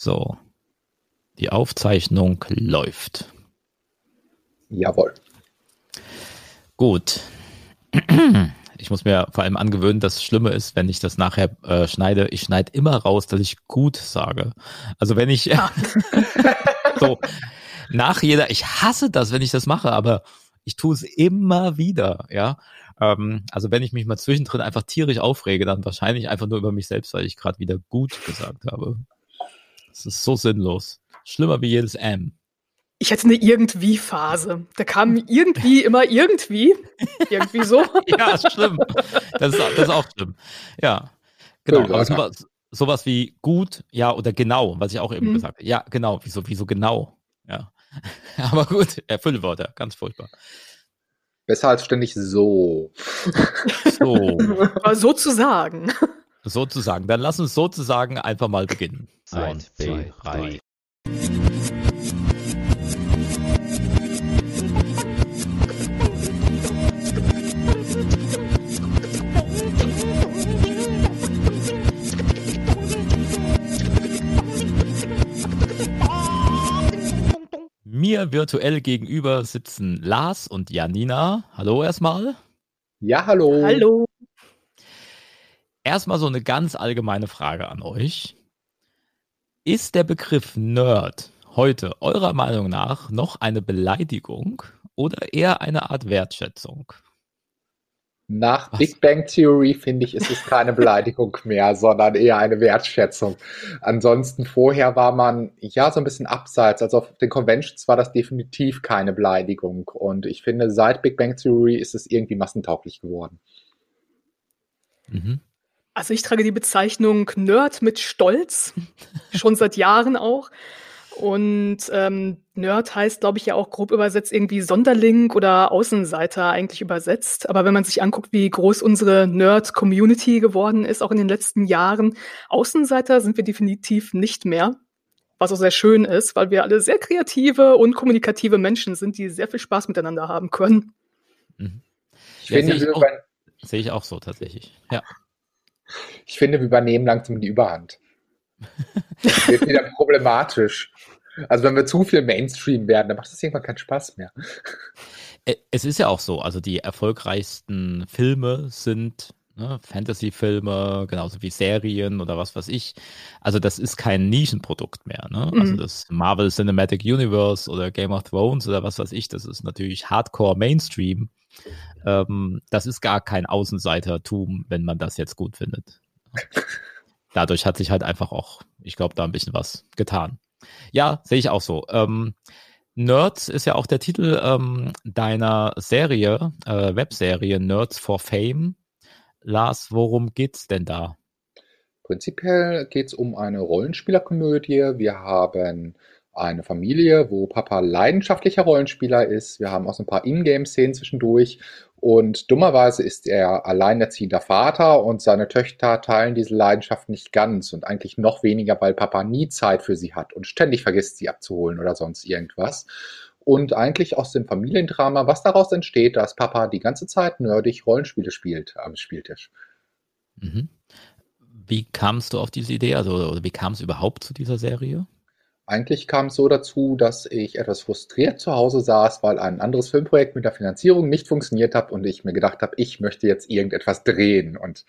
So. Die Aufzeichnung läuft. Jawohl. Gut. Ich muss mir vor allem angewöhnen, dass es Schlimme ist, wenn ich das nachher äh, schneide. Ich schneide immer raus, dass ich gut sage. Also wenn ich ja. so nach jeder, ich hasse das, wenn ich das mache, aber ich tue es immer wieder, ja. Ähm, also wenn ich mich mal zwischendrin einfach tierisch aufrege, dann wahrscheinlich einfach nur über mich selbst, weil ich gerade wieder gut gesagt habe. Das ist so sinnlos. Schlimmer wie jedes M. Ich hatte eine Irgendwie-Phase. Da kam irgendwie immer irgendwie. Irgendwie so. ja, ist schlimm. Das ist, das ist auch schlimm. Ja. Genau. Aber sowas, sowas wie gut, ja, oder genau, was ich auch eben mhm. gesagt habe. Ja, genau. Wieso, wieso genau? Ja. Aber gut, Füllwörter, ganz furchtbar. Besser als ständig so. So. sozusagen. Sozusagen. Dann lass uns sozusagen einfach mal beginnen. Eins, zwei, drei. Mir virtuell gegenüber sitzen Lars und Janina. Hallo erstmal. Ja, hallo. Hallo. Erstmal so eine ganz allgemeine Frage an euch. Ist der Begriff Nerd heute eurer Meinung nach noch eine Beleidigung oder eher eine Art Wertschätzung? Nach Was? Big Bang Theory finde ich, ist es keine Beleidigung mehr, sondern eher eine Wertschätzung. Ansonsten vorher war man ja so ein bisschen abseits. Also auf den Conventions war das definitiv keine Beleidigung. Und ich finde, seit Big Bang Theory ist es irgendwie massentauglich geworden. Mhm. Also ich trage die Bezeichnung Nerd mit Stolz, schon seit Jahren auch. Und ähm, Nerd heißt, glaube ich, ja auch grob übersetzt irgendwie Sonderling oder Außenseiter eigentlich übersetzt. Aber wenn man sich anguckt, wie groß unsere Nerd-Community geworden ist, auch in den letzten Jahren, Außenseiter sind wir definitiv nicht mehr. Was auch sehr schön ist, weil wir alle sehr kreative und kommunikative Menschen sind, die sehr viel Spaß miteinander haben können. Mhm. Ich ja, finde, sehe ich, auch, sehe ich auch so tatsächlich. Ja. Ich finde, wir übernehmen langsam die Überhand. Das wird wieder problematisch. Also wenn wir zu viel Mainstream werden, dann macht das irgendwann keinen Spaß mehr. Es ist ja auch so, also die erfolgreichsten Filme sind ne, Fantasy-Filme, genauso wie Serien oder was weiß ich. Also das ist kein Nischenprodukt mehr. Ne? Also mhm. Also das Marvel Cinematic Universe oder Game of Thrones oder was weiß ich, das ist natürlich Hardcore Mainstream. Ähm, das ist gar kein Außenseitertum, wenn man das jetzt gut findet. dadurch hat sich halt einfach auch, ich glaube, da ein bisschen was getan. Ja, sehe ich auch so. Ähm, Nerds ist ja auch der Titel ähm, deiner Serie, äh, Webserie Nerds for Fame. Lars, worum geht's denn da? Prinzipiell geht es um eine Rollenspielerkomödie. Wir haben eine Familie, wo Papa leidenschaftlicher Rollenspieler ist. Wir haben auch so ein paar Ingame-Szenen zwischendurch und dummerweise ist er alleinerziehender Vater und seine Töchter teilen diese Leidenschaft nicht ganz und eigentlich noch weniger, weil Papa nie Zeit für sie hat und ständig vergisst, sie abzuholen oder sonst irgendwas. Und eigentlich aus dem Familiendrama, was daraus entsteht, dass Papa die ganze Zeit nerdig Rollenspiele spielt am Spieltisch. Mhm. Wie kamst du auf diese Idee? Also, oder wie kam es überhaupt zu dieser Serie? Eigentlich kam es so dazu, dass ich etwas frustriert zu Hause saß, weil ein anderes Filmprojekt mit der Finanzierung nicht funktioniert hat und ich mir gedacht habe, ich möchte jetzt irgendetwas drehen. Und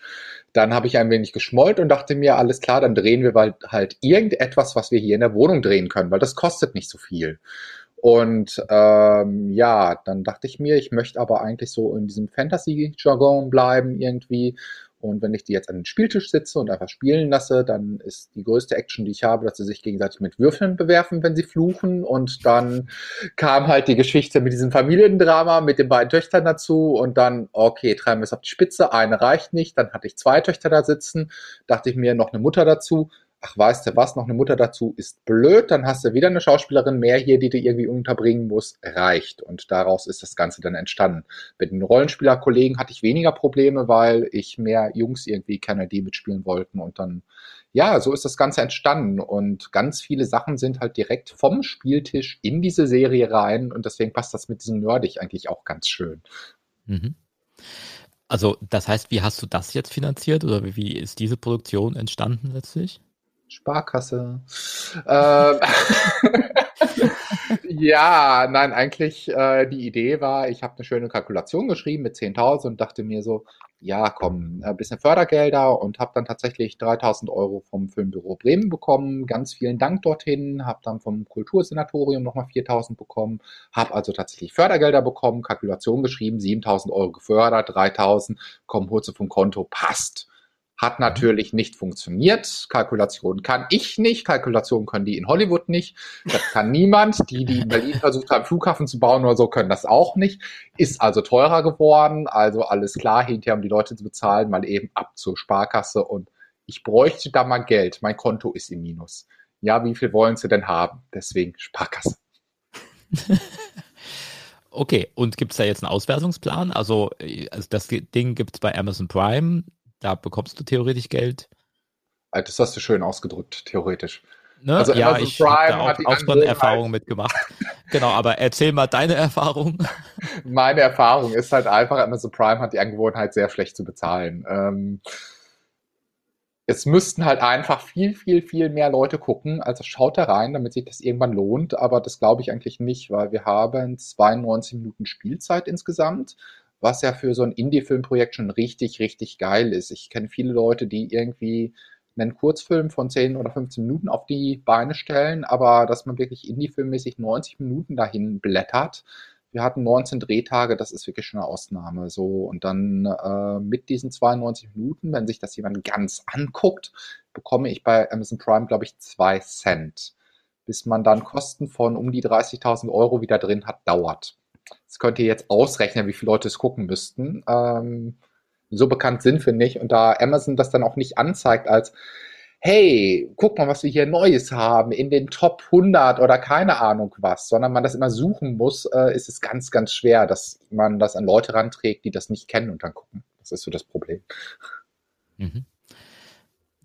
dann habe ich ein wenig geschmollt und dachte mir, alles klar, dann drehen wir halt irgendetwas, was wir hier in der Wohnung drehen können, weil das kostet nicht so viel. Und ähm, ja, dann dachte ich mir, ich möchte aber eigentlich so in diesem Fantasy-Jargon bleiben irgendwie und wenn ich die jetzt an den Spieltisch sitze und einfach spielen lasse, dann ist die größte Action, die ich habe, dass sie sich gegenseitig mit Würfeln bewerfen, wenn sie fluchen. Und dann kam halt die Geschichte mit diesem Familiendrama mit den beiden Töchtern dazu. Und dann, okay, treiben wir es auf die Spitze. Eine reicht nicht. Dann hatte ich zwei Töchter da sitzen. Dachte ich mir, noch eine Mutter dazu ach weißt du was, noch eine Mutter dazu ist blöd, dann hast du wieder eine Schauspielerin mehr hier, die du irgendwie unterbringen musst, reicht. Und daraus ist das Ganze dann entstanden. Mit den Rollenspielerkollegen hatte ich weniger Probleme, weil ich mehr Jungs irgendwie kenne, die mitspielen wollten. Und dann, ja, so ist das Ganze entstanden. Und ganz viele Sachen sind halt direkt vom Spieltisch in diese Serie rein. Und deswegen passt das mit diesem Nerdig eigentlich auch ganz schön. Mhm. Also, das heißt, wie hast du das jetzt finanziert oder wie ist diese Produktion entstanden letztlich? Sparkasse. Äh, ja, nein, eigentlich äh, die Idee war, ich habe eine schöne Kalkulation geschrieben mit 10.000 und dachte mir so, ja, komm, ein bisschen Fördergelder und habe dann tatsächlich 3.000 Euro vom Filmbüro Bremen bekommen. Ganz vielen Dank dorthin. Habe dann vom Kultursenatorium nochmal 4.000 bekommen. Habe also tatsächlich Fördergelder bekommen, Kalkulation geschrieben, 7.000 Euro gefördert, 3.000, komm, holst du vom Konto, passt. Hat mhm. natürlich nicht funktioniert. Kalkulation kann ich nicht. Kalkulation können die in Hollywood nicht. Das kann niemand. Die, die in Berlin versucht haben, Flughafen zu bauen oder so, können das auch nicht. Ist also teurer geworden. Also alles klar, hinterher um die Leute zu bezahlen, mal eben ab zur Sparkasse und ich bräuchte da mal Geld. Mein Konto ist im Minus. Ja, wie viel wollen Sie denn haben? Deswegen Sparkasse. Okay, und gibt es da jetzt einen Auswertungsplan? Also, äh, also das Ding gibt es bei Amazon Prime. Da bekommst du theoretisch Geld. Das hast du schön ausgedrückt, theoretisch. Ne? Also ja, Amazon ich habe auch, auch schon Erfahrungen mitgemacht. genau, aber erzähl mal deine Erfahrung. Meine Erfahrung ist halt einfach, Amazon Prime hat die Angewohnheit, sehr schlecht zu bezahlen. Ähm, es müssten halt einfach viel, viel, viel mehr Leute gucken. Also schaut da rein, damit sich das irgendwann lohnt. Aber das glaube ich eigentlich nicht, weil wir haben 92 Minuten Spielzeit insgesamt was ja für so ein Indie-Filmprojekt schon richtig, richtig geil ist. Ich kenne viele Leute, die irgendwie einen Kurzfilm von 10 oder 15 Minuten auf die Beine stellen, aber dass man wirklich Indie-Filmmäßig 90 Minuten dahin blättert. Wir hatten 19 Drehtage, das ist wirklich schon eine Ausnahme. So, und dann äh, mit diesen 92 Minuten, wenn sich das jemand ganz anguckt, bekomme ich bei Amazon Prime, glaube ich, 2 Cent. Bis man dann Kosten von um die 30.000 Euro wieder drin hat, dauert. Das könnt ihr jetzt ausrechnen, wie viele Leute es gucken müssten. Ähm, so bekannt sind wir nicht. Und da Amazon das dann auch nicht anzeigt als, hey, guck mal, was wir hier Neues haben in den Top 100 oder keine Ahnung was, sondern man das immer suchen muss, äh, ist es ganz, ganz schwer, dass man das an Leute ranträgt, die das nicht kennen und dann gucken. Das ist so das Problem. Mhm.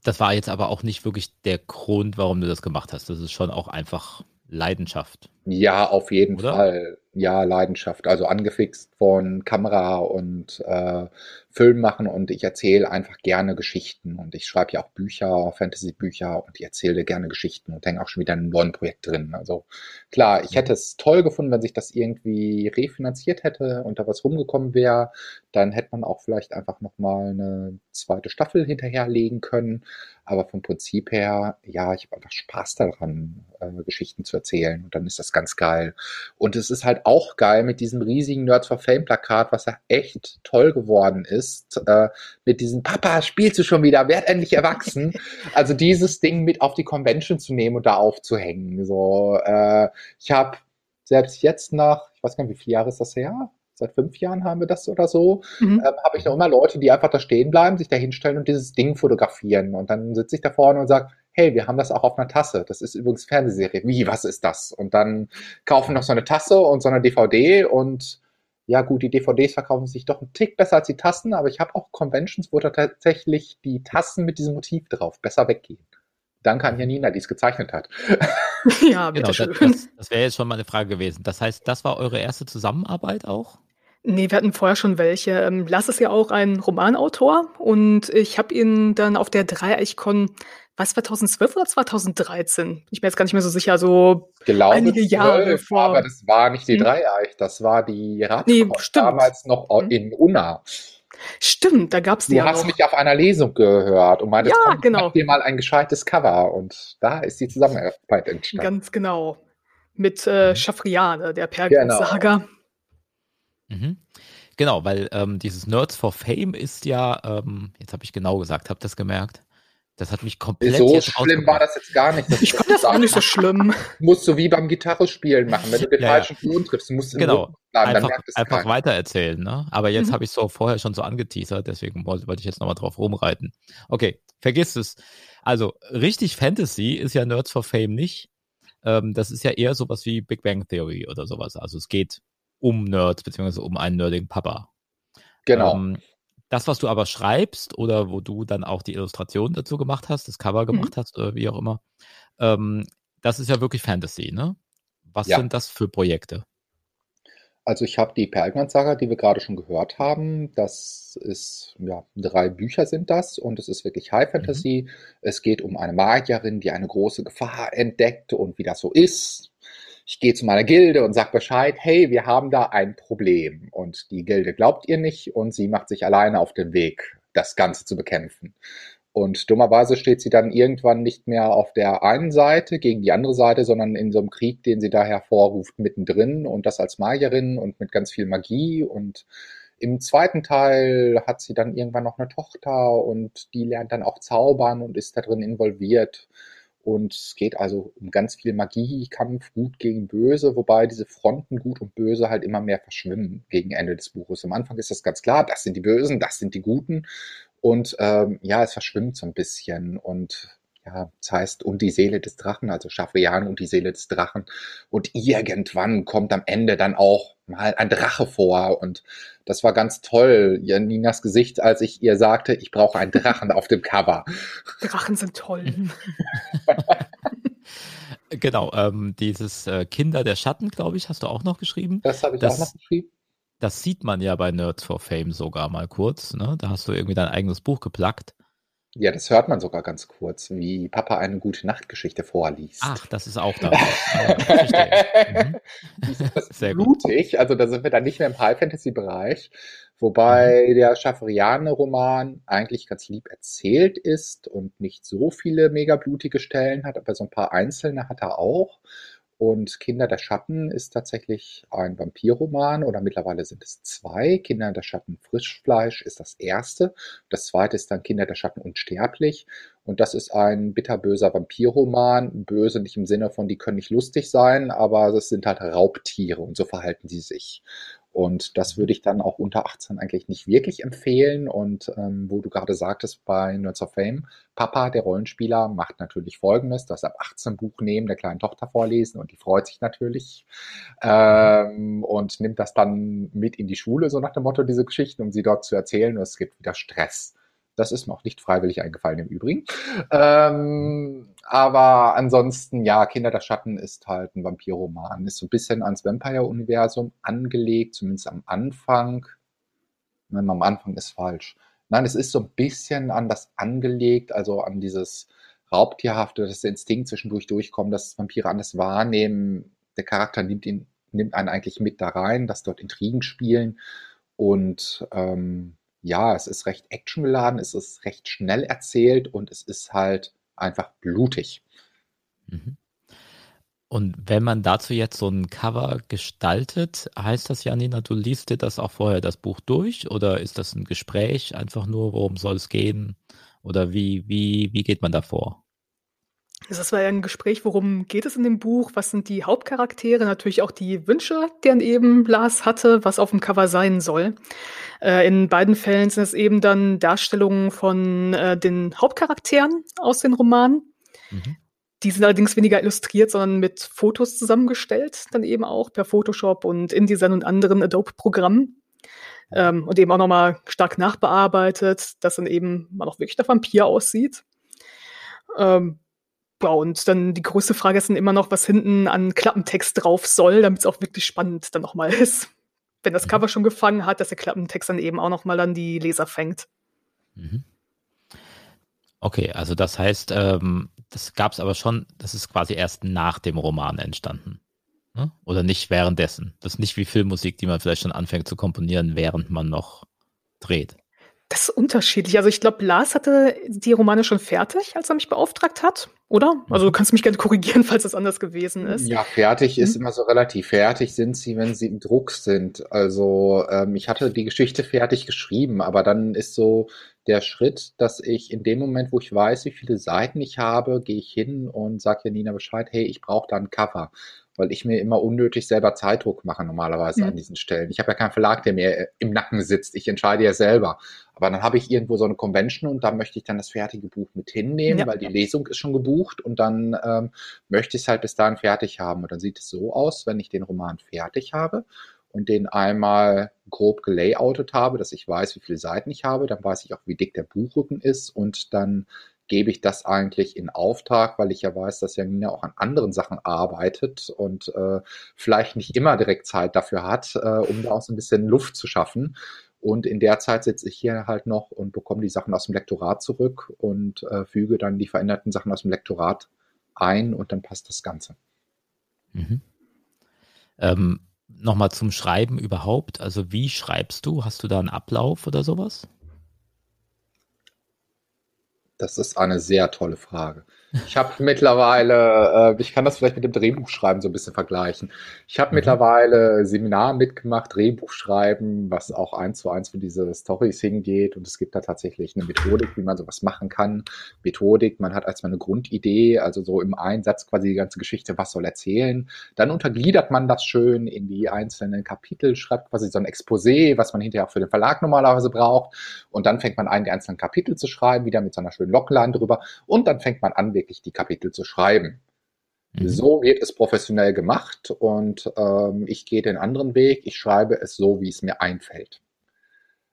Das war jetzt aber auch nicht wirklich der Grund, warum du das gemacht hast. Das ist schon auch einfach Leidenschaft. Ja, auf jeden Oder? Fall ja, Leidenschaft, also angefixt von Kamera und äh, Film machen und ich erzähle einfach gerne Geschichten und ich schreibe ja auch Bücher, Fantasy-Bücher und ich erzähle gerne Geschichten und hänge auch schon wieder in einem neuen Projekt drin. Also klar, ich hätte es toll gefunden, wenn sich das irgendwie refinanziert hätte und da was rumgekommen wäre, dann hätte man auch vielleicht einfach nochmal eine zweite Staffel hinterherlegen können. Aber vom Prinzip her, ja, ich habe einfach Spaß daran, äh, Geschichten zu erzählen und dann ist das ganz geil. Und es ist halt auch geil mit diesem riesigen Nerds for Fame Plakat, was ja echt toll geworden ist. Äh, mit diesem Papa, spielst du schon wieder, werd endlich erwachsen. also dieses Ding mit auf die Convention zu nehmen und da aufzuhängen. So, äh, ich habe selbst jetzt nach, ich weiß gar nicht, wie viele Jahre ist das her? Seit fünf Jahren haben wir das oder so. Mhm. Ähm, habe ich noch immer Leute, die einfach da stehen bleiben, sich da hinstellen und dieses Ding fotografieren. Und dann sitze ich da vorne und sage, hey, wir haben das auch auf einer Tasse. Das ist übrigens Fernsehserie. Wie, was ist das? Und dann kaufen noch so eine Tasse und so eine DVD und ja gut, die DVDs verkaufen sich doch einen Tick besser als die Tassen, aber ich habe auch Conventions, wo da tatsächlich die Tassen mit diesem Motiv drauf besser weggehen. Danke an Janina, die es gezeichnet hat. Ja, bitte genau, schön. Das, das wäre jetzt schon mal eine Frage gewesen. Das heißt, das war eure erste Zusammenarbeit auch? Nee, wir hatten vorher schon welche. Ähm, Lass ist ja auch ein Romanautor und ich habe ihn dann auf der Dreieich-Con was 2012 oder 2013? Ich bin jetzt gar nicht mehr so sicher, so glaube, einige Jahre 12, vor. Aber das war nicht die hm? Dreieich, das war die Radcon nee, damals noch hm. in Unna. Stimmt, da gab es die. Du ja hast noch. mich auf einer Lesung gehört und meintest, ja, genau. dir mal ein gescheites Cover und da ist die Zusammenarbeit entstanden. Ganz genau. Mit äh, mhm. Schafriane, der Pergament-Saga. Genau. Mhm. Genau, weil ähm, dieses Nerds for Fame ist ja, ähm, jetzt habe ich genau gesagt, habt das gemerkt? Das hat mich komplett. So schlimm war das jetzt gar nicht. ich fand das auch nicht so schlimm. Musst du wie beim Gitarrespielen machen, wenn du den ja, falschen Ton ja. triffst, musst du genau. Bleiben, einfach, einfach weitererzählen. Ne? Aber jetzt mhm. habe ich es so vorher schon so angeteasert, deswegen wollte, wollte ich jetzt nochmal drauf rumreiten. Okay, vergiss es. Also, richtig Fantasy ist ja Nerds for Fame nicht. Ähm, das ist ja eher sowas wie Big Bang Theory oder sowas. Also, es geht um Nerds, beziehungsweise um einen nerdigen Papa. Genau. Ähm, das, was du aber schreibst oder wo du dann auch die Illustration dazu gemacht hast, das Cover mhm. gemacht mhm. hast oder wie auch immer, ähm, das ist ja wirklich Fantasy, ne? Was ja. sind das für Projekte? Also ich habe die Pergament-Saga, die wir gerade schon gehört haben. Das ist, ja, drei Bücher sind das und es ist wirklich High Fantasy. Mhm. Es geht um eine Magierin, die eine große Gefahr entdeckt und wie das so ist. Ich gehe zu meiner Gilde und sage Bescheid, hey, wir haben da ein Problem. Und die Gilde glaubt ihr nicht und sie macht sich alleine auf den Weg, das Ganze zu bekämpfen. Und dummerweise steht sie dann irgendwann nicht mehr auf der einen Seite gegen die andere Seite, sondern in so einem Krieg, den sie da hervorruft, mittendrin und das als Magierin und mit ganz viel Magie. Und im zweiten Teil hat sie dann irgendwann noch eine Tochter und die lernt dann auch zaubern und ist da drin involviert. Und es geht also um ganz viel Magie, Kampf, Gut gegen Böse, wobei diese Fronten Gut und Böse halt immer mehr verschwimmen gegen Ende des Buches. Am Anfang ist das ganz klar, das sind die Bösen, das sind die Guten. Und ähm, ja, es verschwimmt so ein bisschen und ja, das heißt, und die Seele des Drachen, also Schafrian und die Seele des Drachen. Und irgendwann kommt am Ende dann auch mal ein Drache vor. Und das war ganz toll, Janinas Gesicht, als ich ihr sagte, ich brauche einen Drachen auf dem Cover. Drachen sind toll. genau, ähm, dieses äh, Kinder der Schatten, glaube ich, hast du auch noch geschrieben. Das habe ich das, auch noch geschrieben. Das sieht man ja bei Nerds for Fame sogar mal kurz. Ne? Da hast du irgendwie dein eigenes Buch geplackt. Ja, das hört man sogar ganz kurz, wie Papa eine gute Nachtgeschichte vorliest. Ach, das ist auch da. mhm. Sehr blutig, gut. also da sind wir dann nicht mehr im High-Fantasy-Bereich, wobei mhm. der Schafferiane-Roman eigentlich ganz lieb erzählt ist und nicht so viele mega blutige Stellen hat, aber so ein paar einzelne hat er auch. Und Kinder der Schatten ist tatsächlich ein Vampirroman oder mittlerweile sind es zwei. Kinder der Schatten Frischfleisch ist das erste. Das zweite ist dann Kinder der Schatten Unsterblich. Und das ist ein bitterböser Vampirroman. Böse nicht im Sinne von, die können nicht lustig sein, aber es sind halt Raubtiere und so verhalten sie sich. Und das würde ich dann auch unter 18 eigentlich nicht wirklich empfehlen. Und ähm, wo du gerade sagtest bei Nerds of Fame, Papa, der Rollenspieler, macht natürlich Folgendes, dass ab 18 Buch nehmen, der kleinen Tochter vorlesen und die freut sich natürlich ähm, und nimmt das dann mit in die Schule, so nach dem Motto, diese Geschichten, um sie dort zu erzählen. Und es gibt wieder Stress. Das ist mir auch nicht freiwillig eingefallen im Übrigen. Ähm, aber ansonsten, ja, Kinder der Schatten ist halt ein Vampirroman. Ist so ein bisschen ans Vampire-Universum angelegt, zumindest am Anfang. Nein, am Anfang ist falsch. Nein, es ist so ein bisschen an das angelegt, also an dieses Raubtierhafte, der Instinkt zwischendurch durchkommt, dass Vampire anders wahrnehmen. Der Charakter nimmt ihn, nimmt einen eigentlich mit da rein, dass dort Intrigen spielen. Und ähm, ja, es ist recht actiongeladen, es ist recht schnell erzählt und es ist halt einfach blutig. Mhm. Und wenn man dazu jetzt so ein Cover gestaltet, heißt das, Janina, du liest dir das auch vorher das Buch durch oder ist das ein Gespräch einfach nur, worum soll es gehen? Oder wie, wie, wie geht man da vor? Das war ja ein Gespräch, worum geht es in dem Buch? Was sind die Hauptcharaktere? Natürlich auch die Wünsche, die dann eben Lars hatte, was auf dem Cover sein soll. Äh, in beiden Fällen sind es eben dann Darstellungen von äh, den Hauptcharakteren aus den Romanen. Mhm. Die sind allerdings weniger illustriert, sondern mit Fotos zusammengestellt, dann eben auch per Photoshop und InDesign und anderen Adobe-Programmen. Ähm, und eben auch nochmal stark nachbearbeitet, dass dann eben man auch wirklich der Vampir aussieht. Ähm, ja, und dann die größte Frage ist dann immer noch, was hinten an Klappentext drauf soll, damit es auch wirklich spannend dann nochmal ist. Wenn das mhm. Cover schon gefangen hat, dass der Klappentext dann eben auch nochmal dann die Leser fängt. Mhm. Okay, also das heißt, ähm, das gab es aber schon, das ist quasi erst nach dem Roman entstanden. Ne? Oder nicht währenddessen. Das ist nicht wie Filmmusik, die man vielleicht schon anfängt zu komponieren, während man noch dreht. Das ist unterschiedlich. Also ich glaube, Lars hatte die Romane schon fertig, als er mich beauftragt hat, oder? Also du mhm. kannst mich gerne korrigieren, falls das anders gewesen ist. Ja, fertig mhm. ist immer so relativ. Fertig sind sie, wenn sie im Druck sind. Also ähm, ich hatte die Geschichte fertig geschrieben, aber dann ist so der Schritt, dass ich in dem Moment, wo ich weiß, wie viele Seiten ich habe, gehe ich hin und sage Janina Bescheid, hey, ich brauche da ein Cover weil ich mir immer unnötig selber Zeitdruck mache normalerweise mhm. an diesen Stellen. Ich habe ja keinen Verlag, der mir äh, im Nacken sitzt. Ich entscheide ja selber. Aber dann habe ich irgendwo so eine Convention und da möchte ich dann das fertige Buch mit hinnehmen, ja. weil die Lesung ist schon gebucht und dann ähm, möchte ich es halt bis dahin fertig haben. Und dann sieht es so aus, wenn ich den Roman fertig habe und den einmal grob gelayoutet habe, dass ich weiß, wie viele Seiten ich habe, dann weiß ich auch, wie dick der Buchrücken ist und dann gebe ich das eigentlich in Auftrag, weil ich ja weiß, dass Janina auch an anderen Sachen arbeitet und äh, vielleicht nicht immer direkt Zeit dafür hat, äh, um da auch so ein bisschen Luft zu schaffen. Und in der Zeit sitze ich hier halt noch und bekomme die Sachen aus dem Lektorat zurück und äh, füge dann die veränderten Sachen aus dem Lektorat ein und dann passt das Ganze. Mhm. Ähm, Nochmal zum Schreiben überhaupt. Also wie schreibst du? Hast du da einen Ablauf oder sowas? Das ist eine sehr tolle Frage. Ich habe mittlerweile, äh, ich kann das vielleicht mit dem Drehbuchschreiben so ein bisschen vergleichen. Ich habe mhm. mittlerweile Seminar mitgemacht, Drehbuchschreiben, was auch eins zu eins für diese Stories hingeht. Und es gibt da tatsächlich eine Methodik, wie man sowas machen kann. Methodik, man hat erstmal eine Grundidee, also so im Einsatz quasi die ganze Geschichte, was soll erzählen. Dann untergliedert man das schön in die einzelnen Kapitel, schreibt quasi so ein Exposé, was man hinterher auch für den Verlag normalerweise braucht. Und dann fängt man an, die einzelnen Kapitel zu schreiben, wieder mit so einer schönen Logline drüber. Und dann fängt man an, wirklich die Kapitel zu schreiben. Mhm. So wird es professionell gemacht und ähm, ich gehe den anderen Weg. Ich schreibe es so, wie es mir einfällt.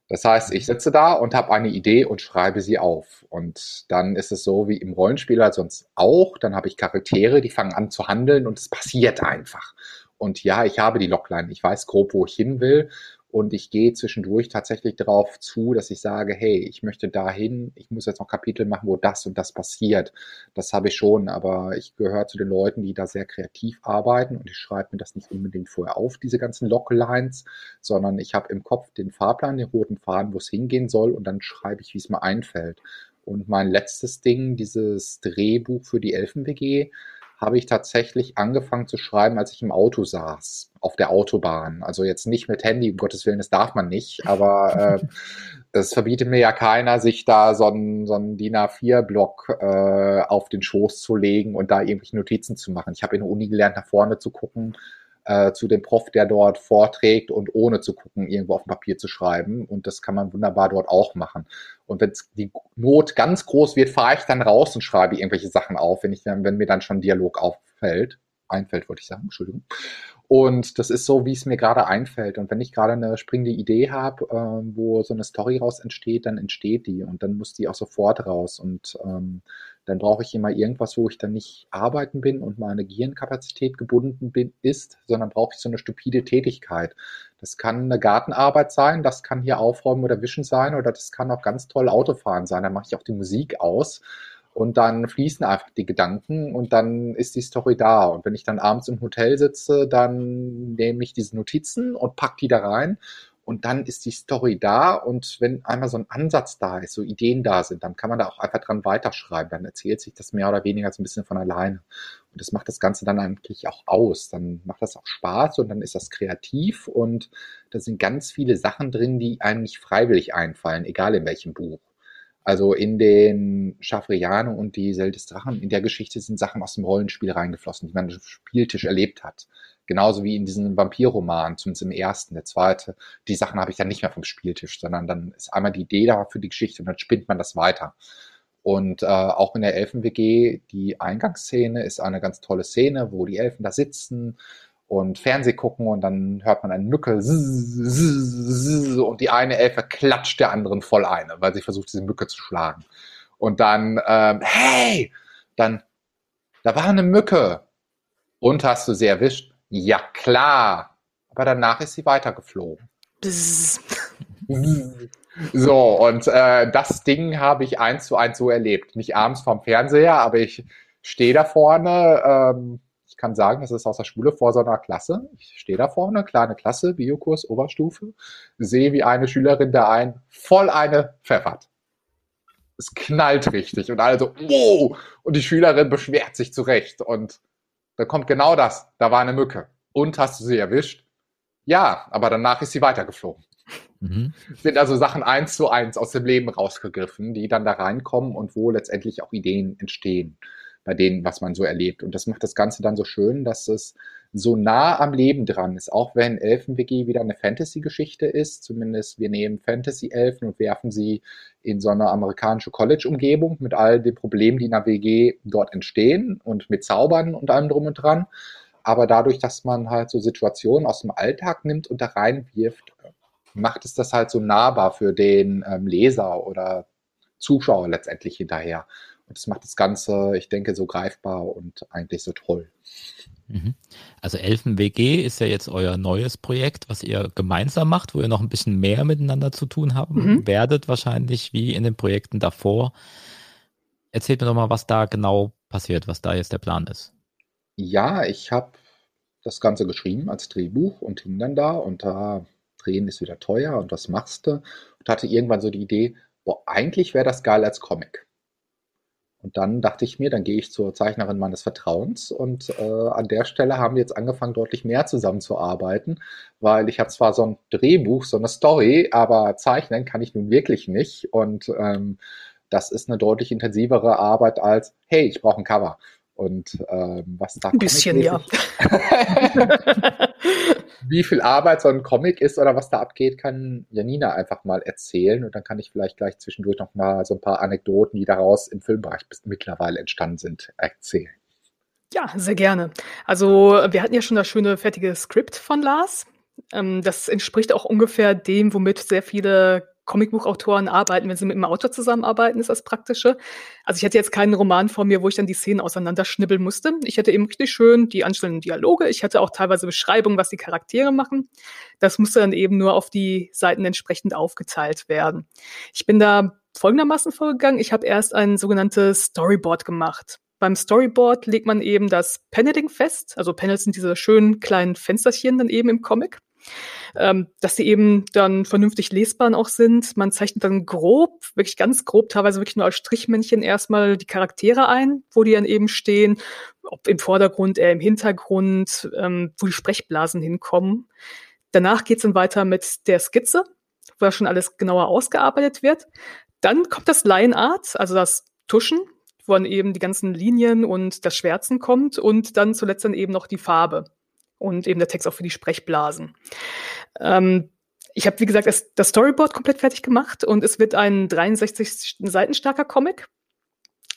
Das heißt, ich sitze da und habe eine Idee und schreibe sie auf. Und dann ist es so wie im Rollenspiel halt sonst auch. Dann habe ich Charaktere, die fangen an zu handeln und es passiert einfach. Und ja, ich habe die Logline. Ich weiß grob, wo ich hin will. Und ich gehe zwischendurch tatsächlich darauf zu, dass ich sage, hey, ich möchte dahin, ich muss jetzt noch Kapitel machen, wo das und das passiert. Das habe ich schon, aber ich gehöre zu den Leuten, die da sehr kreativ arbeiten und ich schreibe mir das nicht unbedingt vorher auf, diese ganzen Locklines, sondern ich habe im Kopf den Fahrplan, den roten Faden, wo es hingehen soll und dann schreibe ich, wie es mir einfällt. Und mein letztes Ding, dieses Drehbuch für die Elfen-WG, habe ich tatsächlich angefangen zu schreiben, als ich im Auto saß, auf der Autobahn. Also jetzt nicht mit Handy, um Gottes Willen, das darf man nicht, aber äh, das verbietet mir ja keiner, sich da so einen, so einen DIN A4-Block äh, auf den Schoß zu legen und da irgendwelche Notizen zu machen. Ich habe in der Uni gelernt, nach vorne zu gucken, äh, zu dem Prof, der dort vorträgt und ohne zu gucken, irgendwo auf dem Papier zu schreiben. Und das kann man wunderbar dort auch machen. Und wenn die Not ganz groß wird, fahre ich dann raus und schreibe irgendwelche Sachen auf, wenn ich wenn mir dann schon Dialog auffällt, einfällt, wollte ich sagen, Entschuldigung. Und das ist so, wie es mir gerade einfällt. Und wenn ich gerade eine springende Idee habe, äh, wo so eine Story raus entsteht, dann entsteht die und dann muss die auch sofort raus. Und ähm, dann brauche ich immer irgendwas, wo ich dann nicht arbeiten bin und meine Gehirnkapazität gebunden bin, ist, sondern brauche ich so eine stupide Tätigkeit. Das kann eine Gartenarbeit sein, das kann hier aufräumen oder wischen sein oder das kann auch ganz toll Autofahren sein. Dann mache ich auch die Musik aus und dann fließen einfach die Gedanken und dann ist die Story da. Und wenn ich dann abends im Hotel sitze, dann nehme ich diese Notizen und pack die da rein und dann ist die Story da und wenn einmal so ein Ansatz da ist, so Ideen da sind, dann kann man da auch einfach dran weiterschreiben. Dann erzählt sich das mehr oder weniger so ein bisschen von alleine. Und das macht das Ganze dann eigentlich auch aus. Dann macht das auch Spaß und dann ist das kreativ und da sind ganz viele Sachen drin, die einem nicht freiwillig einfallen, egal in welchem Buch. Also in den Schafriane und die Sel des Drachen, in der Geschichte sind Sachen aus dem Rollenspiel reingeflossen, die man am Spieltisch erlebt hat. Genauso wie in diesem Vampirroman, zumindest im ersten, der zweite. Die Sachen habe ich dann nicht mehr vom Spieltisch, sondern dann ist einmal die Idee da für die Geschichte und dann spinnt man das weiter. Und äh, auch in der Elfen-WG, die Eingangsszene ist eine ganz tolle Szene, wo die Elfen da sitzen und Fernseh gucken und dann hört man eine Mücke und die eine Elfe klatscht der anderen voll eine, weil sie versucht, diese Mücke zu schlagen. Und dann, ähm, hey, dann, da war eine Mücke. Und hast du sie erwischt? Ja, klar. Aber danach ist sie weitergeflogen. so, und äh, das Ding habe ich eins zu eins so erlebt. Nicht abends vorm Fernseher, aber ich stehe da vorne. Ähm, ich kann sagen, das ist aus der Schule vor so einer Klasse. Ich stehe da vorne, kleine Klasse, Biokurs, Oberstufe, sehe, wie eine Schülerin da ein voll eine pfeffert. Es knallt richtig und alle so, wow! Und die Schülerin beschwert sich zurecht und da kommt genau das. Da war eine Mücke. Und hast du sie erwischt? Ja, aber danach ist sie weitergeflogen. Mhm. Sind also Sachen eins zu eins aus dem Leben rausgegriffen, die dann da reinkommen und wo letztendlich auch Ideen entstehen bei denen, was man so erlebt. Und das macht das Ganze dann so schön, dass es so nah am Leben dran ist, auch wenn Elfen-WG wieder eine Fantasy-Geschichte ist. Zumindest wir nehmen Fantasy-Elfen und werfen sie in so eine amerikanische College-Umgebung mit all den Problemen, die in der WG dort entstehen und mit Zaubern und allem drum und dran. Aber dadurch, dass man halt so Situationen aus dem Alltag nimmt und da reinwirft, macht es das halt so nahbar für den ähm, Leser oder Zuschauer letztendlich hinterher. Und das macht das Ganze, ich denke, so greifbar und eigentlich so toll. Mhm. Also Elfen-WG ist ja jetzt euer neues Projekt, was ihr gemeinsam macht, wo ihr noch ein bisschen mehr miteinander zu tun haben mhm. werdet, wahrscheinlich wie in den Projekten davor. Erzählt mir doch mal, was da genau passiert, was da jetzt der Plan ist. Ja, ich habe das Ganze geschrieben als Drehbuch und hing dann da und da drehen ist wieder teuer und was machst du? Und hatte irgendwann so die Idee, boah, eigentlich wäre das geil als Comic. Und dann dachte ich mir, dann gehe ich zur Zeichnerin meines Vertrauens und äh, an der Stelle haben wir jetzt angefangen, deutlich mehr zusammenzuarbeiten, weil ich habe zwar so ein Drehbuch, so eine Story, aber zeichnen kann ich nun wirklich nicht und ähm, das ist eine deutlich intensivere Arbeit als, hey, ich brauche ein Cover. Und ähm, was da Ein bisschen, ja. Wie viel Arbeit so ein Comic ist oder was da abgeht, kann Janina einfach mal erzählen. Und dann kann ich vielleicht gleich zwischendurch noch mal so ein paar Anekdoten, die daraus im Filmbereich bis mittlerweile entstanden sind, erzählen. Ja, sehr gerne. Also wir hatten ja schon das schöne fertige Skript von Lars. Ähm, das entspricht auch ungefähr dem, womit sehr viele Comicbuchautoren arbeiten, wenn sie mit einem Autor zusammenarbeiten, ist das Praktische. Also ich hätte jetzt keinen Roman vor mir, wo ich dann die Szenen auseinanderschnibbeln musste. Ich hätte eben richtig schön die anstellenden Dialoge. Ich hätte auch teilweise Beschreibungen, was die Charaktere machen. Das musste dann eben nur auf die Seiten entsprechend aufgeteilt werden. Ich bin da folgendermaßen vorgegangen. Ich habe erst ein sogenanntes Storyboard gemacht. Beim Storyboard legt man eben das Paneling fest. Also Panels sind diese schönen kleinen Fensterchen dann eben im Comic ähm, dass die eben dann vernünftig lesbar auch sind. Man zeichnet dann grob, wirklich ganz grob, teilweise wirklich nur als Strichmännchen erstmal die Charaktere ein, wo die dann eben stehen, ob im Vordergrund, eher im Hintergrund, ähm, wo die Sprechblasen hinkommen. Danach geht's dann weiter mit der Skizze, wo ja schon alles genauer ausgearbeitet wird. Dann kommt das Line Art, also das Tuschen, wo dann eben die ganzen Linien und das Schwärzen kommt und dann zuletzt dann eben noch die Farbe und eben der Text auch für die Sprechblasen. Ähm, ich habe, wie gesagt, das, das, Storyboard komplett fertig gemacht und es wird ein 63 Seiten starker Comic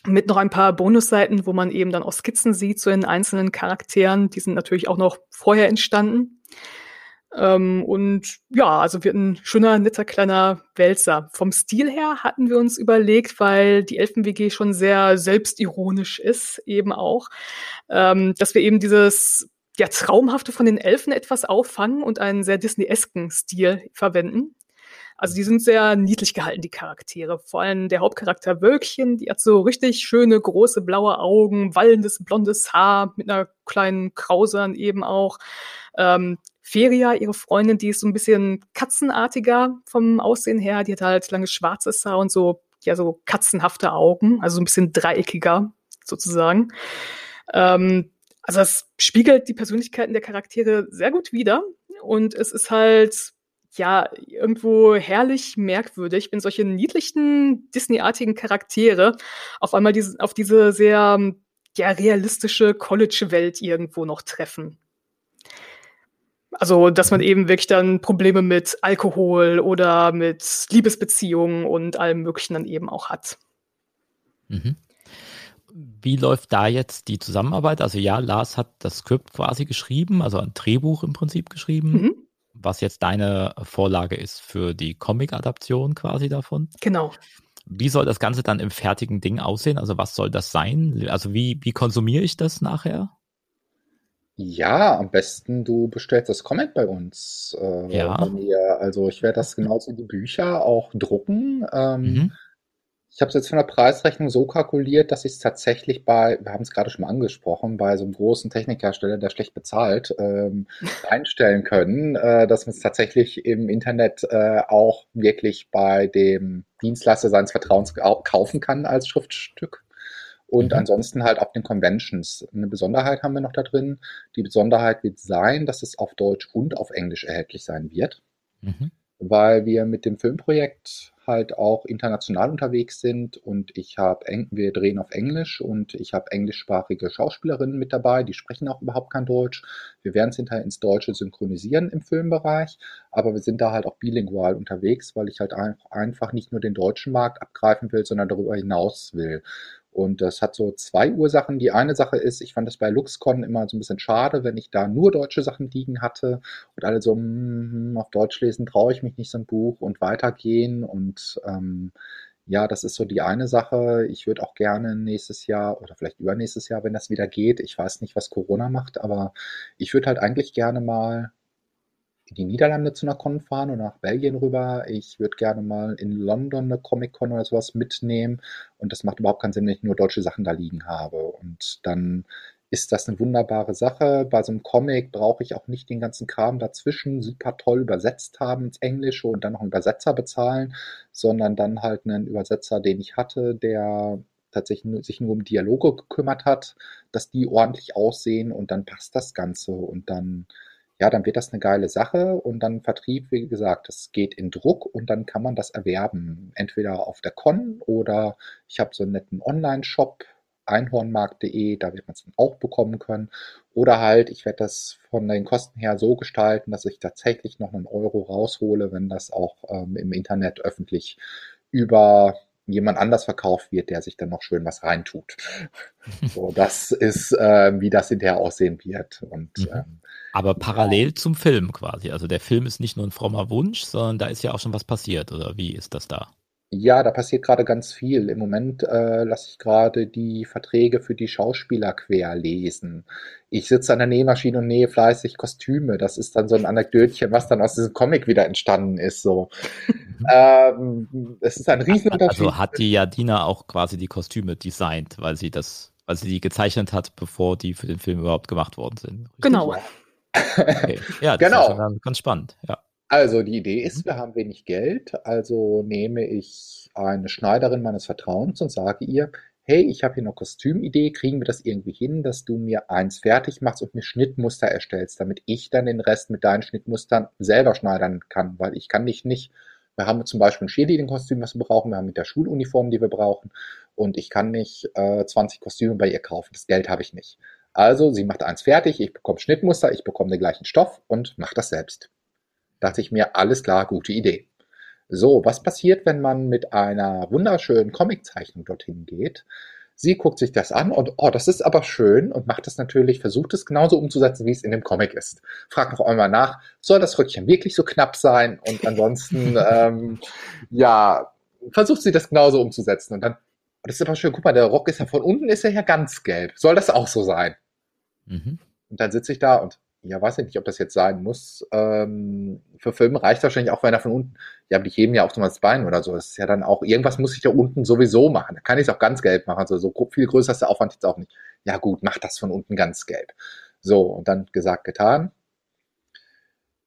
mit noch ein paar Bonusseiten, wo man eben dann auch Skizzen sieht zu den einzelnen Charakteren. Die sind natürlich auch noch vorher entstanden. Ähm, und ja, also wird ein schöner, netter, kleiner Wälzer. Vom Stil her hatten wir uns überlegt, weil die Elfen-WG schon sehr selbstironisch ist, eben auch, ähm, dass wir eben dieses ja, Traumhafte von den Elfen etwas auffangen und einen sehr Disney-esken Stil verwenden. Also die sind sehr niedlich gehalten, die Charaktere. Vor allem der Hauptcharakter Wölkchen, die hat so richtig schöne, große, blaue Augen, wallendes, blondes Haar mit einer kleinen Krause eben auch. Ähm, Feria, ihre Freundin, die ist so ein bisschen katzenartiger vom Aussehen her. Die hat halt lange schwarzes Haar und so, ja, so katzenhafte Augen, also so ein bisschen dreieckiger sozusagen. Ähm, also es spiegelt die Persönlichkeiten der Charaktere sehr gut wider und es ist halt ja irgendwo herrlich merkwürdig, wenn solche niedlichen Disney-artigen Charaktere auf einmal diese, auf diese sehr ja, realistische College-Welt irgendwo noch treffen. Also, dass man eben wirklich dann Probleme mit Alkohol oder mit Liebesbeziehungen und allem Möglichen dann eben auch hat. Mhm wie läuft da jetzt die Zusammenarbeit? Also ja, Lars hat das Skript quasi geschrieben, also ein Drehbuch im Prinzip geschrieben, mhm. was jetzt deine Vorlage ist für die Comic-Adaption quasi davon. Genau. Wie soll das Ganze dann im fertigen Ding aussehen? Also was soll das sein? Also wie, wie konsumiere ich das nachher? Ja, am besten du bestellst das Comic bei uns. Äh, ja. Bei mir. Also ich werde das genauso wie die Bücher auch drucken. Ähm, mhm. Ich habe es jetzt von der Preisrechnung so kalkuliert, dass ich es tatsächlich bei, wir haben es gerade schon mal angesprochen, bei so einem großen Technikhersteller, der schlecht bezahlt, ähm, einstellen können, äh, dass man es tatsächlich im Internet äh, auch wirklich bei dem Dienstleister seines Vertrauens kaufen kann als Schriftstück. Und mhm. ansonsten halt auf den Conventions. Eine Besonderheit haben wir noch da drin. Die Besonderheit wird sein, dass es auf Deutsch und auf Englisch erhältlich sein wird. Mhm. Weil wir mit dem Filmprojekt halt auch international unterwegs sind und ich habe, wir drehen auf Englisch und ich habe englischsprachige Schauspielerinnen mit dabei, die sprechen auch überhaupt kein Deutsch. Wir werden es hinterher ins Deutsche synchronisieren im Filmbereich, aber wir sind da halt auch bilingual unterwegs, weil ich halt einfach nicht nur den deutschen Markt abgreifen will, sondern darüber hinaus will. Und das hat so zwei Ursachen. Die eine Sache ist, ich fand das bei LuxCon immer so ein bisschen schade, wenn ich da nur deutsche Sachen liegen hatte und alle so, hm, auf Deutsch lesen traue ich mich nicht so ein Buch und weitergehen. Und ähm, Ja, das ist so die eine Sache. Ich würde auch gerne nächstes Jahr oder vielleicht übernächstes Jahr, wenn das wieder geht. Ich weiß nicht, was Corona macht, aber ich würde halt eigentlich gerne mal in die Niederlande zu einer Con fahren oder nach Belgien rüber. Ich würde gerne mal in London eine Comic-Con oder sowas mitnehmen. Und das macht überhaupt keinen Sinn, wenn ich nur deutsche Sachen da liegen habe. Und dann ist das eine wunderbare Sache. Bei so einem Comic brauche ich auch nicht den ganzen Kram dazwischen super toll übersetzt haben ins Englische und dann noch einen Übersetzer bezahlen, sondern dann halt einen Übersetzer, den ich hatte, der tatsächlich sich nur um Dialoge gekümmert hat, dass die ordentlich aussehen und dann passt das Ganze und dann ja, dann wird das eine geile Sache und dann Vertrieb, wie gesagt, das geht in Druck und dann kann man das erwerben. Entweder auf der Con oder ich habe so einen netten Online-Shop, einhornmarkt.de, da wird man es dann auch bekommen können. Oder halt, ich werde das von den Kosten her so gestalten, dass ich tatsächlich noch einen Euro raushole, wenn das auch ähm, im Internet öffentlich über jemand anders verkauft wird, der sich dann noch schön was reintut. so, das ist, äh, wie das hinterher aussehen wird. Und, mhm. ähm, Aber parallel ja. zum Film quasi. Also der Film ist nicht nur ein frommer Wunsch, sondern da ist ja auch schon was passiert, oder wie ist das da? Ja, da passiert gerade ganz viel. Im Moment äh, lasse ich gerade die Verträge für die Schauspieler quer lesen. Ich sitze an der Nähmaschine und nähe fleißig Kostüme. Das ist dann so ein Anekdötchen, was dann aus diesem Comic wieder entstanden ist. So, ähm, es ist ein Riesenunterschied. Also hat die Jadina auch quasi die Kostüme designt, weil sie das, weil sie die gezeichnet hat, bevor die für den Film überhaupt gemacht worden sind. Richtig? Genau. Okay. Ja, das genau. ist ganz, ganz spannend. Ja. Also die Idee ist, mhm. wir haben wenig Geld, also nehme ich eine Schneiderin meines Vertrauens und sage ihr, hey, ich habe hier eine Kostümidee, kriegen wir das irgendwie hin, dass du mir eins fertig machst und mir Schnittmuster erstellst, damit ich dann den Rest mit deinen Schnittmustern selber schneidern kann, weil ich kann dich nicht, wir haben zum Beispiel ein Cheerleading-Kostüm, was wir brauchen, wir haben mit der Schuluniform, die wir brauchen und ich kann nicht äh, 20 Kostüme bei ihr kaufen, das Geld habe ich nicht. Also sie macht eins fertig, ich bekomme Schnittmuster, ich bekomme den gleichen Stoff und mache das selbst dachte ich mir, alles klar, gute Idee. So, was passiert, wenn man mit einer wunderschönen Comiczeichnung dorthin geht? Sie guckt sich das an und, oh, das ist aber schön und macht es natürlich, versucht es genauso umzusetzen, wie es in dem Comic ist. Fragt noch einmal nach, soll das Röckchen wirklich so knapp sein? Und ansonsten, ähm, ja, versucht sie das genauso umzusetzen. Und dann, oh, das ist aber schön, guck mal, der Rock ist ja von unten, ist er ja ganz gelb. Soll das auch so sein? Mhm. Und dann sitze ich da und ja, weiß ich nicht, ob das jetzt sein muss. Ähm, für Filme reicht wahrscheinlich auch, wenn er von unten, ja, die heben ja auch so mal das Bein oder so. Das ist ja dann auch, irgendwas muss ich da unten sowieso machen. Da kann ich es auch ganz gelb machen. Also so viel größer ist der Aufwand jetzt auch nicht. Ja gut, mach das von unten ganz gelb. So, und dann gesagt, getan.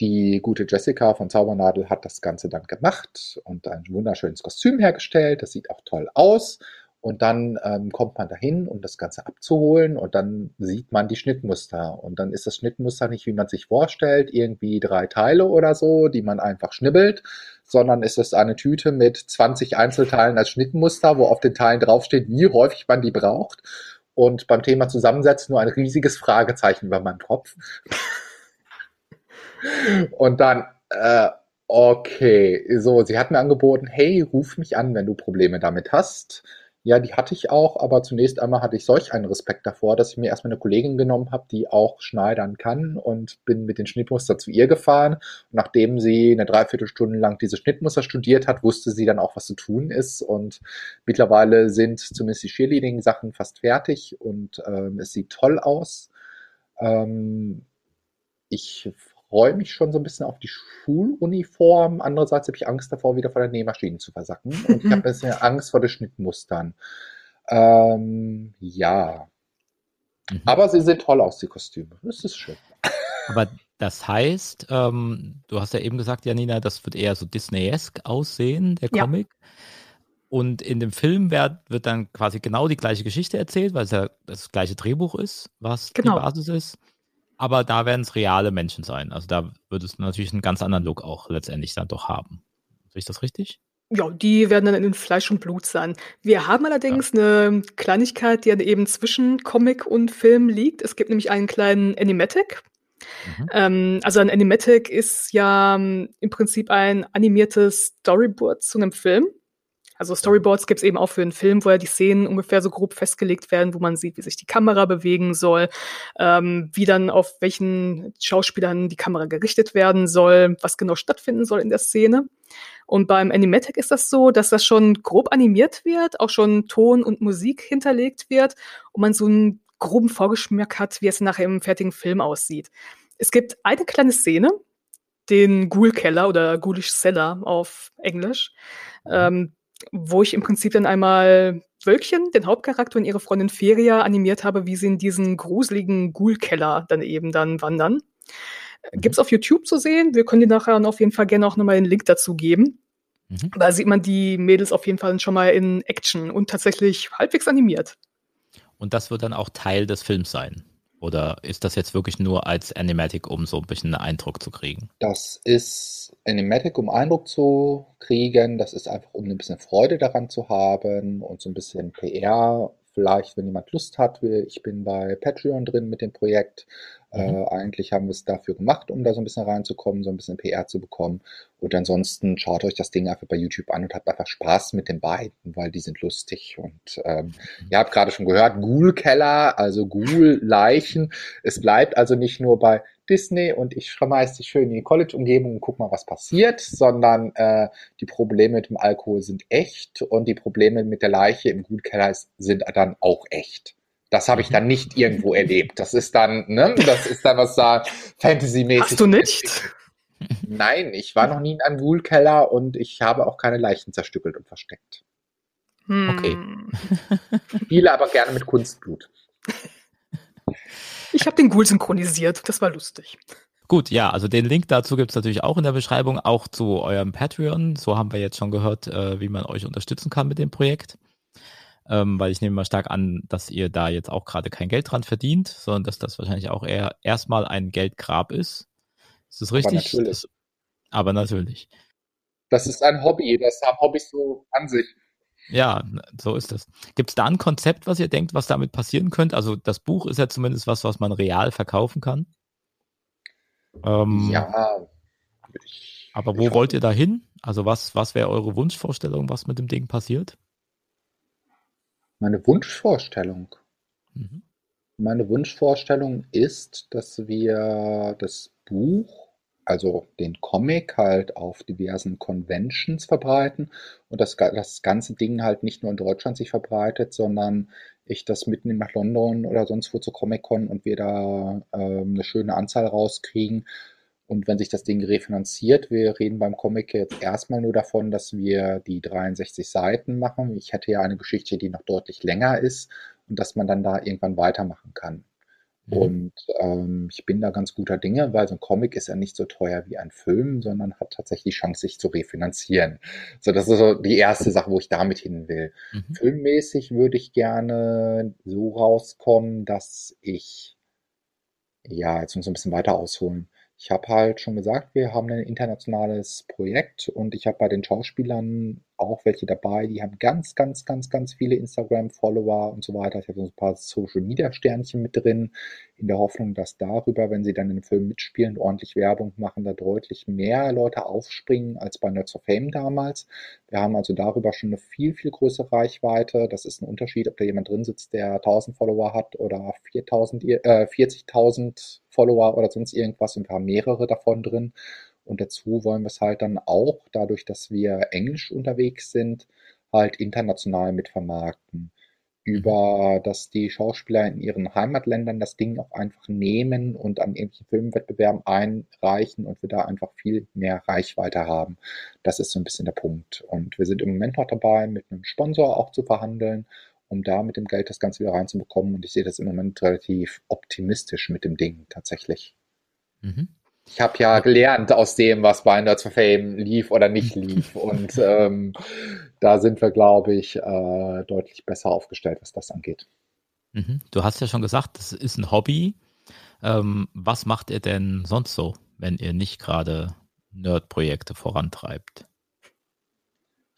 Die gute Jessica von Zaubernadel hat das Ganze dann gemacht und ein wunderschönes Kostüm hergestellt. Das sieht auch toll aus. Und dann ähm, kommt man dahin, um das Ganze abzuholen und dann sieht man die Schnittmuster. Und dann ist das Schnittmuster nicht, wie man sich vorstellt, irgendwie drei Teile oder so, die man einfach schnibbelt, sondern ist es eine Tüte mit 20 Einzelteilen als Schnittmuster, wo auf den Teilen draufsteht, wie häufig man die braucht. Und beim Thema Zusammensetzen nur ein riesiges Fragezeichen über meinem Kopf. und dann, äh, okay, so, sie hat mir angeboten, hey, ruf mich an, wenn du Probleme damit hast. Ja, die hatte ich auch, aber zunächst einmal hatte ich solch einen Respekt davor, dass ich mir erstmal eine Kollegin genommen habe, die auch schneidern kann und bin mit den Schnittmuster zu ihr gefahren. Und nachdem sie eine Dreiviertelstunde lang diese Schnittmuster studiert hat, wusste sie dann auch, was zu tun ist. Und mittlerweile sind zumindest die Cheerleading-Sachen fast fertig und ähm, es sieht toll aus. Ähm, ich freue mich schon so ein bisschen auf die Schuluniform. Andererseits habe ich Angst davor, wieder vor der Nähmaschine zu versacken. Und ich habe ein bisschen Angst vor den Schnittmustern. Ähm, ja. Mhm. Aber sie sehen toll aus, die Kostüme. Das ist schön. Aber das heißt, ähm, du hast ja eben gesagt, Janina, das wird eher so Disney-esque aussehen, der Comic. Ja. Und in dem Film wird, wird, dann quasi genau die gleiche Geschichte erzählt, weil es ja das gleiche Drehbuch ist, was genau. die Basis ist aber da werden es reale Menschen sein. Also da wird es natürlich einen ganz anderen Look auch letztendlich dann doch haben. Sehe ich das richtig? Ja, die werden dann in Fleisch und Blut sein. Wir haben allerdings ja. eine Kleinigkeit, die eben zwischen Comic und Film liegt. Es gibt nämlich einen kleinen Animatic. Mhm. Ähm, also ein Animatic ist ja ähm, im Prinzip ein animiertes Storyboard zu einem Film. Also Storyboards gibt es eben auch für einen Film, wo ja die Szenen ungefähr so grob festgelegt werden, wo man sieht, wie sich die Kamera bewegen soll, ähm, wie dann auf welchen Schauspielern die Kamera gerichtet werden soll, was genau stattfinden soll in der Szene. Und beim Animatic ist das so, dass das schon grob animiert wird, auch schon Ton und Musik hinterlegt wird und man so einen groben Vorgeschmack hat, wie es nachher im fertigen Film aussieht. Es gibt eine kleine Szene, den Ghoul-Keller oder Ghoulish Cellar auf Englisch, ähm, wo ich im Prinzip dann einmal Wölkchen, den Hauptcharakter und ihre Freundin Feria animiert habe, wie sie in diesen gruseligen Ghoul-Keller dann eben dann wandern. Mhm. Gibt's auf YouTube zu sehen. Wir können dir nachher auf jeden Fall gerne auch nochmal den Link dazu geben. Mhm. Da sieht man die Mädels auf jeden Fall schon mal in Action und tatsächlich halbwegs animiert. Und das wird dann auch Teil des Films sein. Oder ist das jetzt wirklich nur als Animatic, um so ein bisschen einen Eindruck zu kriegen? Das ist Animatic, um Eindruck zu kriegen. Das ist einfach, um ein bisschen Freude daran zu haben und so ein bisschen PR. Vielleicht, wenn jemand Lust hat. Ich bin bei Patreon drin mit dem Projekt. Mhm. Äh, eigentlich haben wir es dafür gemacht, um da so ein bisschen reinzukommen, so ein bisschen PR zu bekommen. Und ansonsten schaut euch das Ding einfach bei YouTube an und habt einfach Spaß mit den beiden, weil die sind lustig. Und ähm, mhm. ihr habt gerade schon gehört, Ghoul-Keller, also Ghoul-Leichen. Es bleibt also nicht nur bei Disney und ich schmeiß dich schön in die College-Umgebung und guck mal, was passiert, sondern äh, die Probleme mit dem Alkohol sind echt und die Probleme mit der Leiche im Ghoul-Keller sind dann auch echt. Das habe ich dann nicht irgendwo erlebt. Das ist dann, ne, das ist dann was da Fantasy-mäßig. Hast du nicht? Nein, ich war noch nie in einem Wohlkeller und ich habe auch keine Leichen zerstückelt und versteckt. Hm. Okay. Spiele aber gerne mit Kunstblut. Ich habe den Ghoul synchronisiert. Das war lustig. Gut, ja, also den Link dazu gibt es natürlich auch in der Beschreibung, auch zu eurem Patreon. So haben wir jetzt schon gehört, äh, wie man euch unterstützen kann mit dem Projekt ähm, weil ich nehme mal stark an, dass ihr da jetzt auch gerade kein Geld dran verdient, sondern dass das wahrscheinlich auch eher erstmal ein Geldgrab ist. Ist das richtig? Aber natürlich. Das, aber natürlich. Das ist ein Hobby, das haben Hobbys so an sich. Ja, so ist es. Gibt es da ein Konzept, was ihr denkt, was damit passieren könnte? Also das Buch ist ja zumindest was, was man real verkaufen kann. Ähm, ja. Ich, aber wo wollt ihr da hin? Also was, was wäre eure Wunschvorstellung, was mit dem Ding passiert? Meine Wunschvorstellung. Mhm. Meine Wunschvorstellung ist, dass wir das Buch, also den Comic halt auf diversen Conventions verbreiten und das, das ganze Ding halt nicht nur in Deutschland sich verbreitet, sondern ich das mitnehme nach London oder sonst wo zur Comic-Con und wir da ähm, eine schöne Anzahl rauskriegen und wenn sich das Ding refinanziert, wir reden beim Comic jetzt erstmal nur davon, dass wir die 63 Seiten machen. Ich hätte ja eine Geschichte, die noch deutlich länger ist und dass man dann da irgendwann weitermachen kann. Mhm. Und ähm, ich bin da ganz guter Dinge, weil so ein Comic ist ja nicht so teuer wie ein Film, sondern hat tatsächlich die Chance, sich zu refinanzieren. So, das ist so die erste Sache, wo ich damit hin will. Mhm. Filmmäßig würde ich gerne so rauskommen, dass ich, ja, jetzt muss ich ein bisschen weiter ausholen ich habe halt schon gesagt, wir haben ein internationales Projekt und ich habe bei den Schauspielern auch welche dabei, die haben ganz, ganz, ganz, ganz viele Instagram-Follower und so weiter. Ich habe so ein paar Social-Media-Sternchen mit drin, in der Hoffnung, dass darüber, wenn sie dann in einem Film mitspielen und ordentlich Werbung machen, da deutlich mehr Leute aufspringen als bei Nerds of Fame damals. Wir haben also darüber schon eine viel, viel größere Reichweite. Das ist ein Unterschied, ob da jemand drin sitzt, der 1000 Follower hat oder 4000, äh, 40.000 Follower oder sonst irgendwas und wir haben mehrere davon drin. Und dazu wollen wir es halt dann auch, dadurch, dass wir englisch unterwegs sind, halt international mit vermarkten. Über, dass die Schauspieler in ihren Heimatländern das Ding auch einfach nehmen und an irgendwelchen Filmwettbewerben einreichen und wir da einfach viel mehr Reichweite haben. Das ist so ein bisschen der Punkt. Und wir sind im Moment noch dabei, mit einem Sponsor auch zu verhandeln, um da mit dem Geld das Ganze wieder reinzubekommen. Und ich sehe das im Moment relativ optimistisch mit dem Ding tatsächlich. Mhm ich habe ja gelernt aus dem, was bei Nerds for Fame lief oder nicht lief. Und ähm, da sind wir, glaube ich, äh, deutlich besser aufgestellt, was das angeht. Mhm. Du hast ja schon gesagt, das ist ein Hobby. Ähm, was macht ihr denn sonst so, wenn ihr nicht gerade Nerd-Projekte vorantreibt?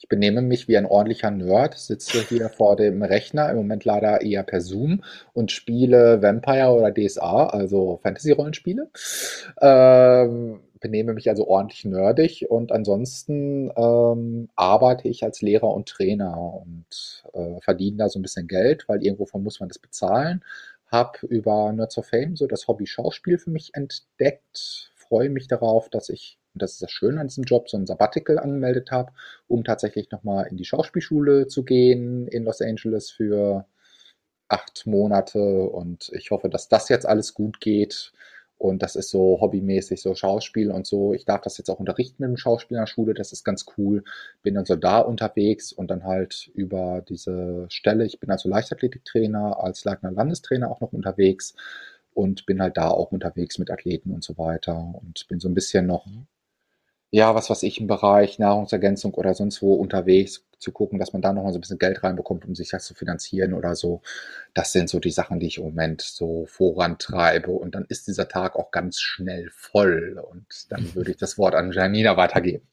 Ich benehme mich wie ein ordentlicher Nerd, sitze hier vor dem Rechner, im Moment leider eher per Zoom und spiele Vampire oder DSA, also Fantasy-Rollenspiele. Ähm, benehme mich also ordentlich nerdig und ansonsten ähm, arbeite ich als Lehrer und Trainer und äh, verdiene da so ein bisschen Geld, weil irgendwovon muss man das bezahlen. Hab über Nerds of Fame so das Hobby Schauspiel für mich entdeckt, freue mich darauf, dass ich und das ist das Schöne an diesem Job, so ein Sabbatical angemeldet habe, um tatsächlich nochmal in die Schauspielschule zu gehen in Los Angeles für acht Monate. Und ich hoffe, dass das jetzt alles gut geht. Und das ist so hobbymäßig, so Schauspiel und so. Ich darf das jetzt auch unterrichten mit dem Schauspiel in der Schule. Das ist ganz cool. Bin dann so da unterwegs und dann halt über diese Stelle. Ich bin also Leichtathletiktrainer, als Leitner Landestrainer auch noch unterwegs und bin halt da auch unterwegs mit Athleten und so weiter und bin so ein bisschen noch mhm ja, was weiß ich, im Bereich Nahrungsergänzung oder sonst wo unterwegs, zu gucken, dass man da noch mal so ein bisschen Geld reinbekommt, um sich das zu finanzieren oder so. Das sind so die Sachen, die ich im Moment so vorantreibe. Und dann ist dieser Tag auch ganz schnell voll. Und dann würde ich das Wort an Janina weitergeben.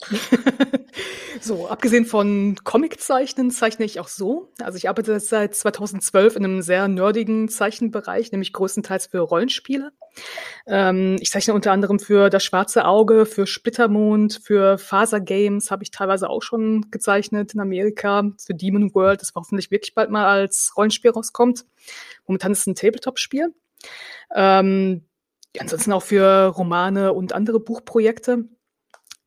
so, abgesehen von Comiczeichnen zeichne ich auch so. Also ich arbeite seit 2012 in einem sehr nerdigen Zeichenbereich, nämlich größtenteils für Rollenspiele. Ähm, ich zeichne unter anderem für Das Schwarze Auge, für Splittermond, für Faser Games habe ich teilweise auch schon gezeichnet in Amerika, für Demon World, das hoffentlich wirklich bald mal als Rollenspiel rauskommt. Momentan ist es ein Tabletop-Spiel. Ähm, ansonsten auch für Romane und andere Buchprojekte.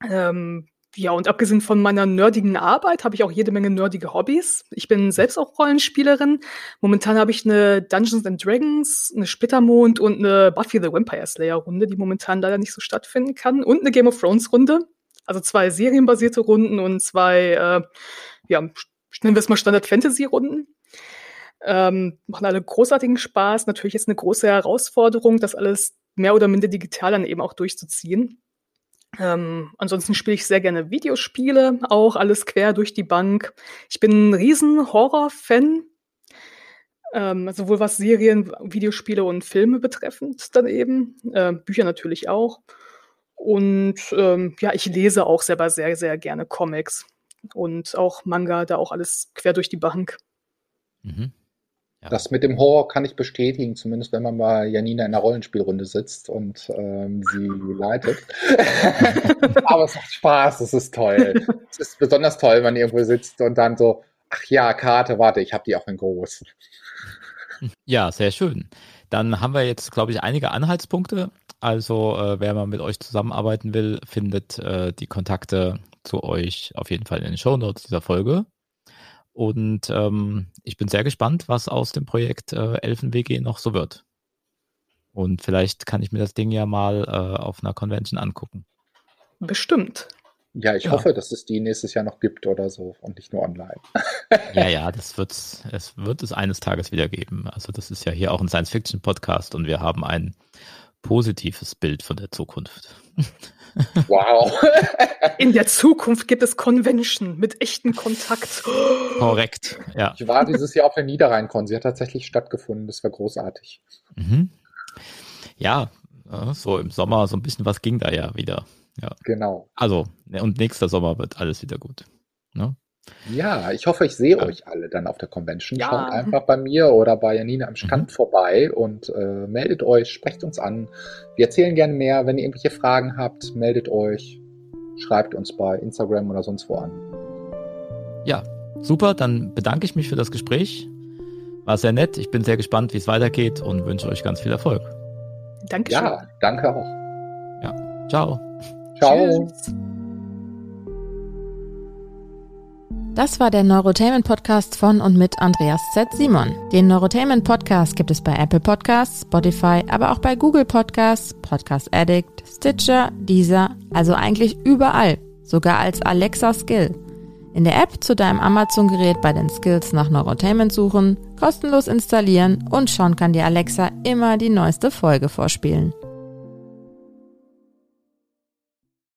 Ähm, ja, und abgesehen von meiner nerdigen Arbeit habe ich auch jede Menge nerdige Hobbys. Ich bin selbst auch Rollenspielerin. Momentan habe ich eine Dungeons and Dragons, eine Splittermond und eine Buffy the Vampire Slayer Runde, die momentan leider nicht so stattfinden kann. Und eine Game of Thrones Runde. Also zwei serienbasierte Runden und zwei, äh, ja, nennen wir es mal Standard Fantasy Runden. Ähm, machen alle großartigen Spaß. Natürlich ist eine große Herausforderung, das alles mehr oder minder digital dann eben auch durchzuziehen. Ähm, ansonsten spiele ich sehr gerne Videospiele, auch alles quer durch die Bank. Ich bin ein riesen Horror-Fan, ähm, sowohl was Serien, Videospiele und Filme betreffend dann eben. Äh, Bücher natürlich auch. Und ähm, ja, ich lese auch selber sehr, sehr gerne Comics und auch Manga, da auch alles quer durch die Bank. Mhm. Ja. Das mit dem Horror kann ich bestätigen, zumindest wenn man mal Janina in einer Rollenspielrunde sitzt und ähm, sie leitet. Aber es macht Spaß, es ist toll. es ist besonders toll, wenn man irgendwo sitzt und dann so, ach ja, Karte, warte, ich habe die auch in groß. Ja, sehr schön. Dann haben wir jetzt, glaube ich, einige Anhaltspunkte. Also, äh, wer mal mit euch zusammenarbeiten will, findet äh, die Kontakte zu euch auf jeden Fall in den Show Notes dieser Folge. Und ähm, ich bin sehr gespannt, was aus dem Projekt äh, Elfen-WG noch so wird. Und vielleicht kann ich mir das Ding ja mal äh, auf einer Convention angucken. Bestimmt. Ja, ich ja. hoffe, dass es die nächstes Jahr noch gibt oder so und nicht nur online. ja, ja, das wird's, es wird es eines Tages wieder geben. Also das ist ja hier auch ein Science-Fiction-Podcast und wir haben ein positives Bild von der Zukunft. Wow. In der Zukunft gibt es Convention mit echten Kontakt. Korrekt, ja. Ich war dieses Jahr auf der Niederrhein-Con. Sie hat tatsächlich stattgefunden. Das war großartig. Mhm. Ja, so im Sommer so ein bisschen was ging da ja wieder. Ja. Genau. Also, ne, und nächster Sommer wird alles wieder gut. Ne? Ja, ich hoffe, ich sehe ja. euch alle dann auf der Convention. Ja. Schaut einfach bei mir oder bei Janina am Stand mhm. vorbei und äh, meldet euch, sprecht uns an. Wir erzählen gerne mehr. Wenn ihr irgendwelche Fragen habt, meldet euch, schreibt uns bei Instagram oder sonst wo an. Ja, super. Dann bedanke ich mich für das Gespräch. War sehr nett. Ich bin sehr gespannt, wie es weitergeht und wünsche euch ganz viel Erfolg. Dankeschön. Ja, danke auch. Ja, ciao. Ciao. Tschüss. Das war der Neurotainment Podcast von und mit Andreas Z. Simon. Den Neurotainment Podcast gibt es bei Apple Podcasts, Spotify, aber auch bei Google Podcasts, Podcast Addict, Stitcher, Deezer, also eigentlich überall, sogar als Alexa Skill. In der App zu deinem Amazon-Gerät bei den Skills nach Neurotainment suchen, kostenlos installieren und schon kann dir Alexa immer die neueste Folge vorspielen.